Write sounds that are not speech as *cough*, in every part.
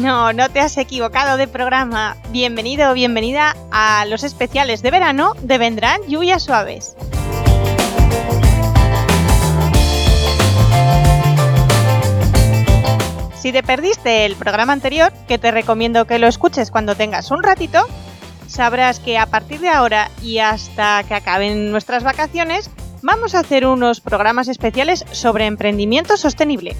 No, no te has equivocado de programa. Bienvenido o bienvenida a los especiales de verano de Vendrán lluvias suaves. Si te perdiste el programa anterior, que te recomiendo que lo escuches cuando tengas un ratito, sabrás que a partir de ahora y hasta que acaben nuestras vacaciones, vamos a hacer unos programas especiales sobre emprendimiento sostenible.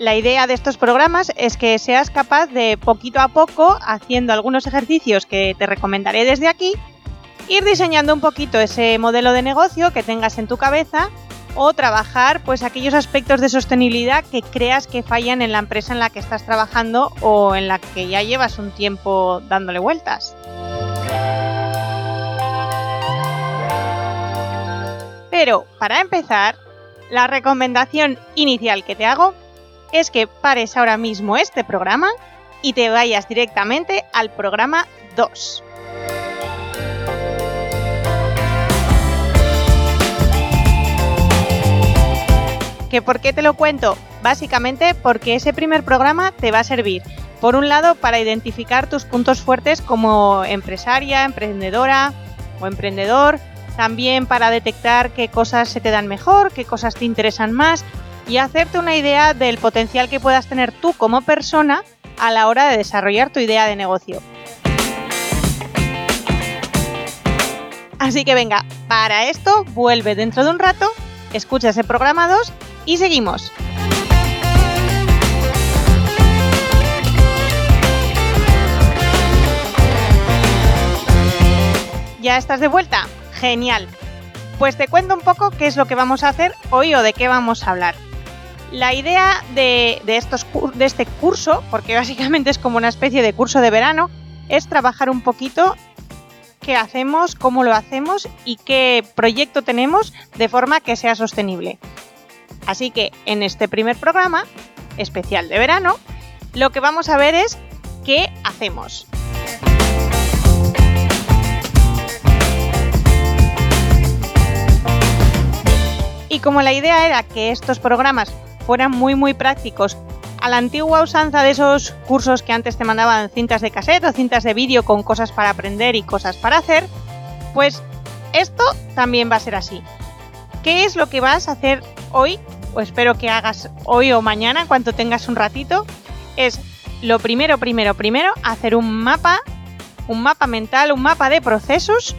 La idea de estos programas es que seas capaz de poquito a poco, haciendo algunos ejercicios que te recomendaré desde aquí, ir diseñando un poquito ese modelo de negocio que tengas en tu cabeza o trabajar pues aquellos aspectos de sostenibilidad que creas que fallan en la empresa en la que estás trabajando o en la que ya llevas un tiempo dándole vueltas. Pero para empezar, la recomendación inicial que te hago es que pares ahora mismo este programa y te vayas directamente al programa 2. ¿Que ¿Por qué te lo cuento? Básicamente porque ese primer programa te va a servir, por un lado, para identificar tus puntos fuertes como empresaria, emprendedora o emprendedor, también para detectar qué cosas se te dan mejor, qué cosas te interesan más y hacerte una idea del potencial que puedas tener tú como persona a la hora de desarrollar tu idea de negocio. Así que venga, para esto vuelve dentro de un rato, escucha ese programa 2 y seguimos. ¿Ya estás de vuelta? Genial. Pues te cuento un poco qué es lo que vamos a hacer hoy o de qué vamos a hablar. La idea de, estos, de este curso, porque básicamente es como una especie de curso de verano, es trabajar un poquito qué hacemos, cómo lo hacemos y qué proyecto tenemos de forma que sea sostenible. Así que en este primer programa, especial de verano, lo que vamos a ver es qué hacemos. Y como la idea era que estos programas fueran muy muy prácticos, a la antigua usanza de esos cursos que antes te mandaban cintas de cassette o cintas de vídeo con cosas para aprender y cosas para hacer, pues esto también va a ser así. ¿Qué es lo que vas a hacer hoy? O espero que hagas hoy o mañana, cuando tengas un ratito. Es lo primero, primero, primero, hacer un mapa, un mapa mental, un mapa de procesos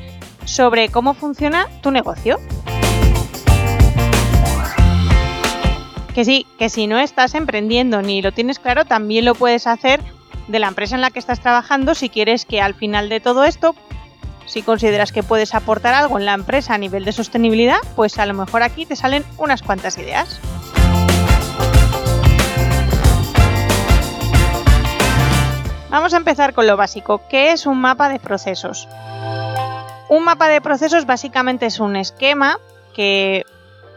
sobre cómo funciona tu negocio. Que sí, que si no estás emprendiendo ni lo tienes claro, también lo puedes hacer de la empresa en la que estás trabajando si quieres que al final de todo esto, si consideras que puedes aportar algo en la empresa a nivel de sostenibilidad, pues a lo mejor aquí te salen unas cuantas ideas. Vamos a empezar con lo básico, ¿qué es un mapa de procesos? Un mapa de procesos básicamente es un esquema que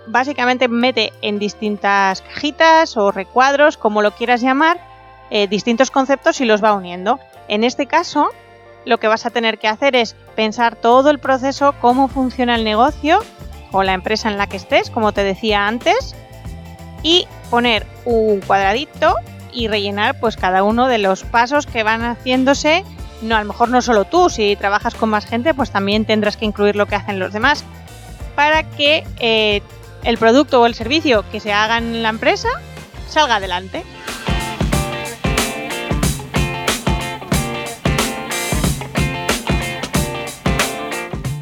básicamente mete en distintas cajitas o recuadros, como lo quieras llamar, eh, distintos conceptos y los va uniendo. En este caso, lo que vas a tener que hacer es pensar todo el proceso, cómo funciona el negocio o la empresa en la que estés, como te decía antes, y poner un cuadradito y rellenar pues cada uno de los pasos que van haciéndose. No, a lo mejor no solo tú, si trabajas con más gente, pues también tendrás que incluir lo que hacen los demás para que eh, el producto o el servicio que se haga en la empresa salga adelante.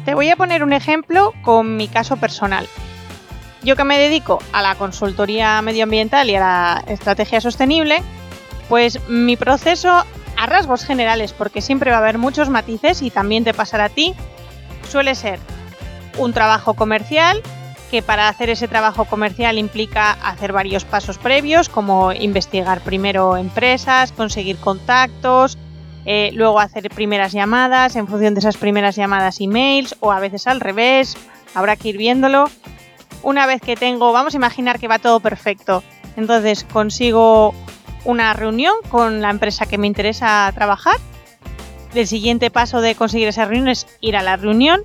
Te voy a poner un ejemplo con mi caso personal. Yo que me dedico a la consultoría medioambiental y a la estrategia sostenible, pues mi proceso a rasgos generales, porque siempre va a haber muchos matices y también te pasará a ti, suele ser un trabajo comercial que para hacer ese trabajo comercial implica hacer varios pasos previos, como investigar primero empresas, conseguir contactos, eh, luego hacer primeras llamadas, en función de esas primeras llamadas emails o a veces al revés, habrá que ir viéndolo. Una vez que tengo, vamos a imaginar que va todo perfecto, entonces consigo una reunión con la empresa que me interesa trabajar. El siguiente paso de conseguir esa reunión es ir a la reunión.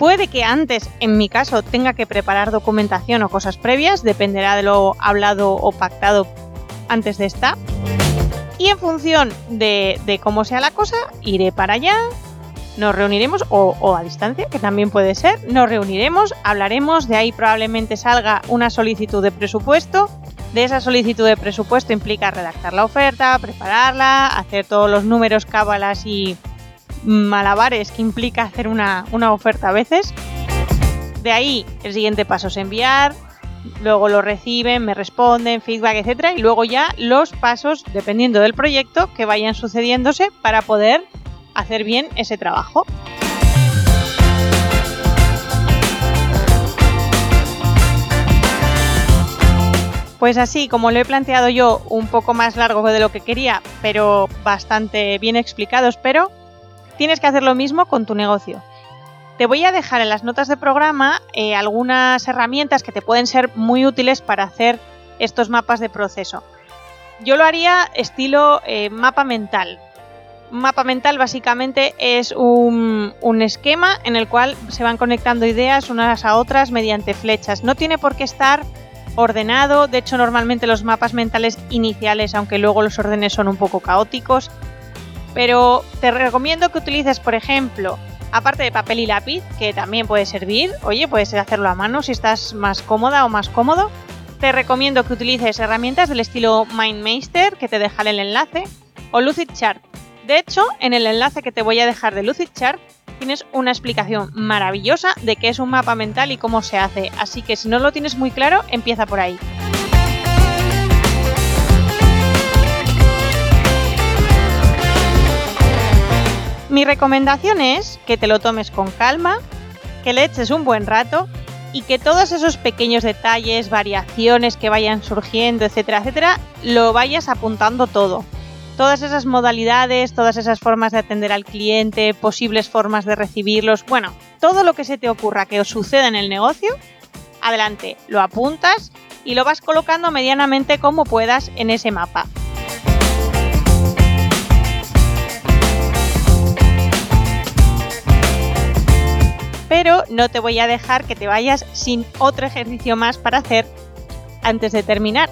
Puede que antes, en mi caso, tenga que preparar documentación o cosas previas, dependerá de lo hablado o pactado antes de esta. Y en función de, cómo sea la cosa, iré para allá, nos reuniremos, o, o, a distancia, que también puede ser, nos reuniremos, hablaremos, de ahí probablemente salga una solicitud de presupuesto. De esa solicitud de presupuesto implica redactar la oferta, prepararla, hacer todos los números, cábalas y malabares que implica hacer una, una oferta a veces. De ahí el siguiente paso es enviar, luego lo reciben, me responden, feedback, etcétera, y luego ya los pasos, dependiendo del proyecto, que vayan sucediéndose para poder hacer bien ese trabajo. Pues así, como lo he planteado yo, un poco más largo de lo que quería, pero bastante bien explicado, espero, tienes que hacer lo mismo con tu negocio. Te voy a dejar en las notas de programa eh, algunas herramientas que te pueden ser muy útiles para hacer estos mapas de proceso. Yo lo haría estilo eh, mapa mental. mapa mental básicamente es un, un esquema en el cual se van conectando ideas unas a otras mediante flechas. No tiene por qué estar ordenado, de hecho normalmente los mapas mentales iniciales, aunque luego los órdenes son un poco caóticos, pero te recomiendo que utilices, por ejemplo, aparte de papel y lápiz, que también puede servir, oye, puedes hacerlo a mano si estás más cómoda o más cómodo. Te recomiendo que utilices herramientas del estilo MindMeister, que te dejaré el enlace, o Lucidchart. De hecho, en el enlace que te voy a dejar de Lucidchart tienes una explicación maravillosa de qué es un mapa mental y cómo se hace, así que si no lo tienes muy claro, empieza por ahí. Mi recomendación es que te lo tomes con calma, que le eches un buen rato y que todos esos pequeños detalles, variaciones que vayan surgiendo, etcétera, etcétera, lo vayas apuntando todo. Todas esas modalidades, todas esas formas de atender al cliente, posibles formas de recibirlos, bueno, todo lo que se te ocurra que os suceda en el negocio, adelante, lo apuntas y lo vas colocando medianamente como puedas en ese mapa. Pero no te voy a dejar que te vayas sin otro ejercicio más para hacer antes de terminar,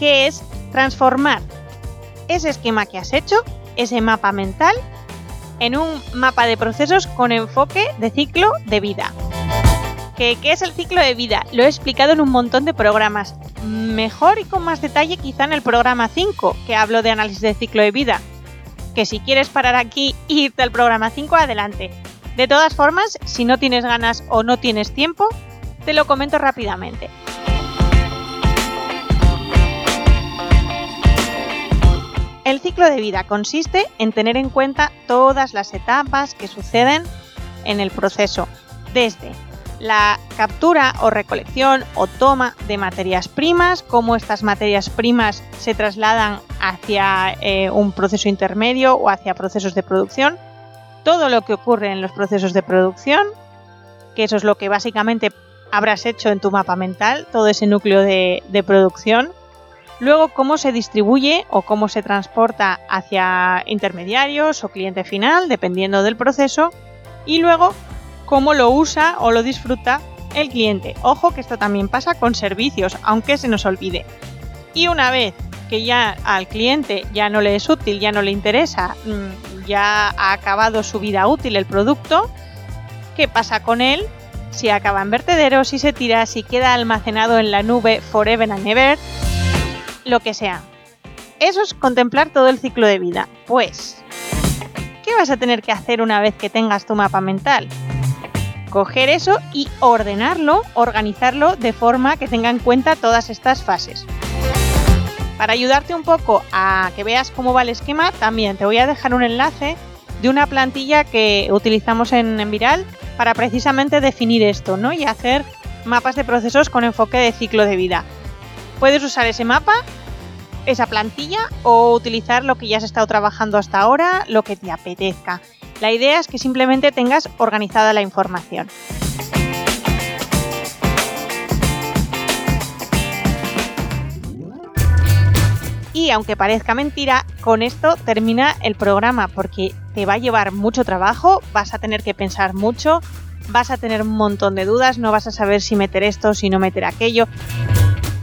que es transformar ese esquema que has hecho, ese mapa mental, en un mapa de procesos con enfoque de ciclo de vida. ¿Qué, ¿Qué, es el ciclo de vida? Lo he explicado en un montón de programas. Mejor y con más detalle quizá en el programa 5, que hablo de análisis de ciclo de vida. Que si quieres parar aquí e irte al programa 5, adelante. De todas formas, si no tienes ganas o no tienes tiempo, te lo comento rápidamente. El ciclo de vida consiste en tener en cuenta todas las etapas que suceden en el proceso, desde la captura o recolección o toma de materias primas, cómo estas materias primas se trasladan hacia eh, un proceso intermedio o hacia procesos de producción, todo lo que ocurre en los procesos de producción, que eso es lo que básicamente habrás hecho en tu mapa mental, todo ese núcleo de, producción. Luego, cómo se distribuye o cómo se transporta hacia intermediarios o cliente final, dependiendo del proceso. Y luego, cómo lo usa o lo disfruta el cliente. Ojo que esto también pasa con servicios, aunque se nos olvide. Y una vez que ya al cliente ya no le es útil, ya no le interesa, mm, ya ha acabado su vida útil el producto, ¿qué pasa con él? Si acaba en vertederos, si se tira, si queda almacenado en la nube forever and ever, lo que sea. Eso es contemplar todo el ciclo de vida. Pues, ¿qué vas a tener que hacer una vez que tengas tu mapa mental? Coger eso y ordenarlo, organizarlo de forma que tenga en cuenta todas estas fases. Para ayudarte un poco a que veas cómo va el esquema, también te voy a dejar un enlace de una plantilla que utilizamos en, Viral para precisamente definir esto, ¿no? Y hacer mapas de procesos con enfoque de ciclo de vida. Puedes usar ese mapa, esa plantilla o utilizar lo que ya has estado trabajando hasta ahora, lo que te apetezca. La idea es que simplemente tengas organizada la información. Y aunque parezca mentira, con esto termina el programa porque te va a llevar mucho trabajo, vas a tener que pensar mucho, vas a tener un montón de dudas, no vas a saber si meter esto, si no meter aquello.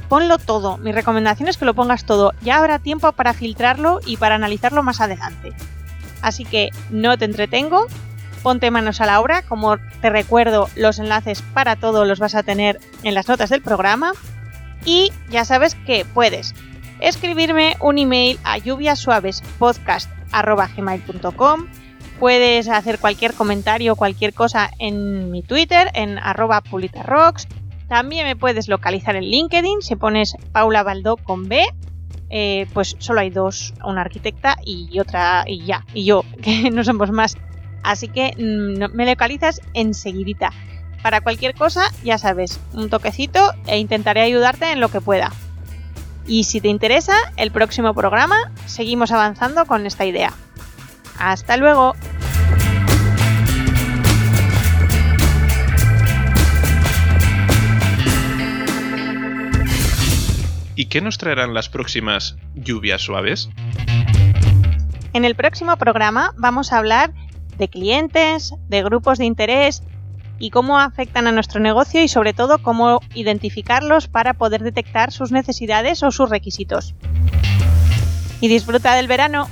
Ponlo todo, mi recomendación es que lo pongas todo, ya habrá tiempo para filtrarlo y para analizarlo más adelante. Así que no te entretengo, ponte manos a la obra, como te recuerdo, los enlaces para todo los vas a tener en las notas del programa. Y ya sabes que puedes escribirme un email a lluviasuavespodcast.com. Puedes hacer cualquier comentario o cualquier cosa en mi Twitter, en arroba pulitarrocks. También me puedes localizar en LinkedIn si pones Paula Baldó con B. Eh, pues solo hay dos, una arquitecta y otra, y ya, y yo, *laughs* que no somos más. Así que mm, me localizas enseguidita. Para cualquier cosa, ya sabes, un toquecito e intentaré ayudarte en lo que pueda. Y si te interesa, el próximo programa seguimos avanzando con esta idea. Hasta luego. ¿Y qué nos traerán las próximas lluvias suaves? En el próximo programa vamos a hablar de clientes, de grupos de interés y cómo afectan a nuestro negocio y sobre todo cómo identificarlos para poder detectar sus necesidades o sus requisitos. Y disfruta del verano.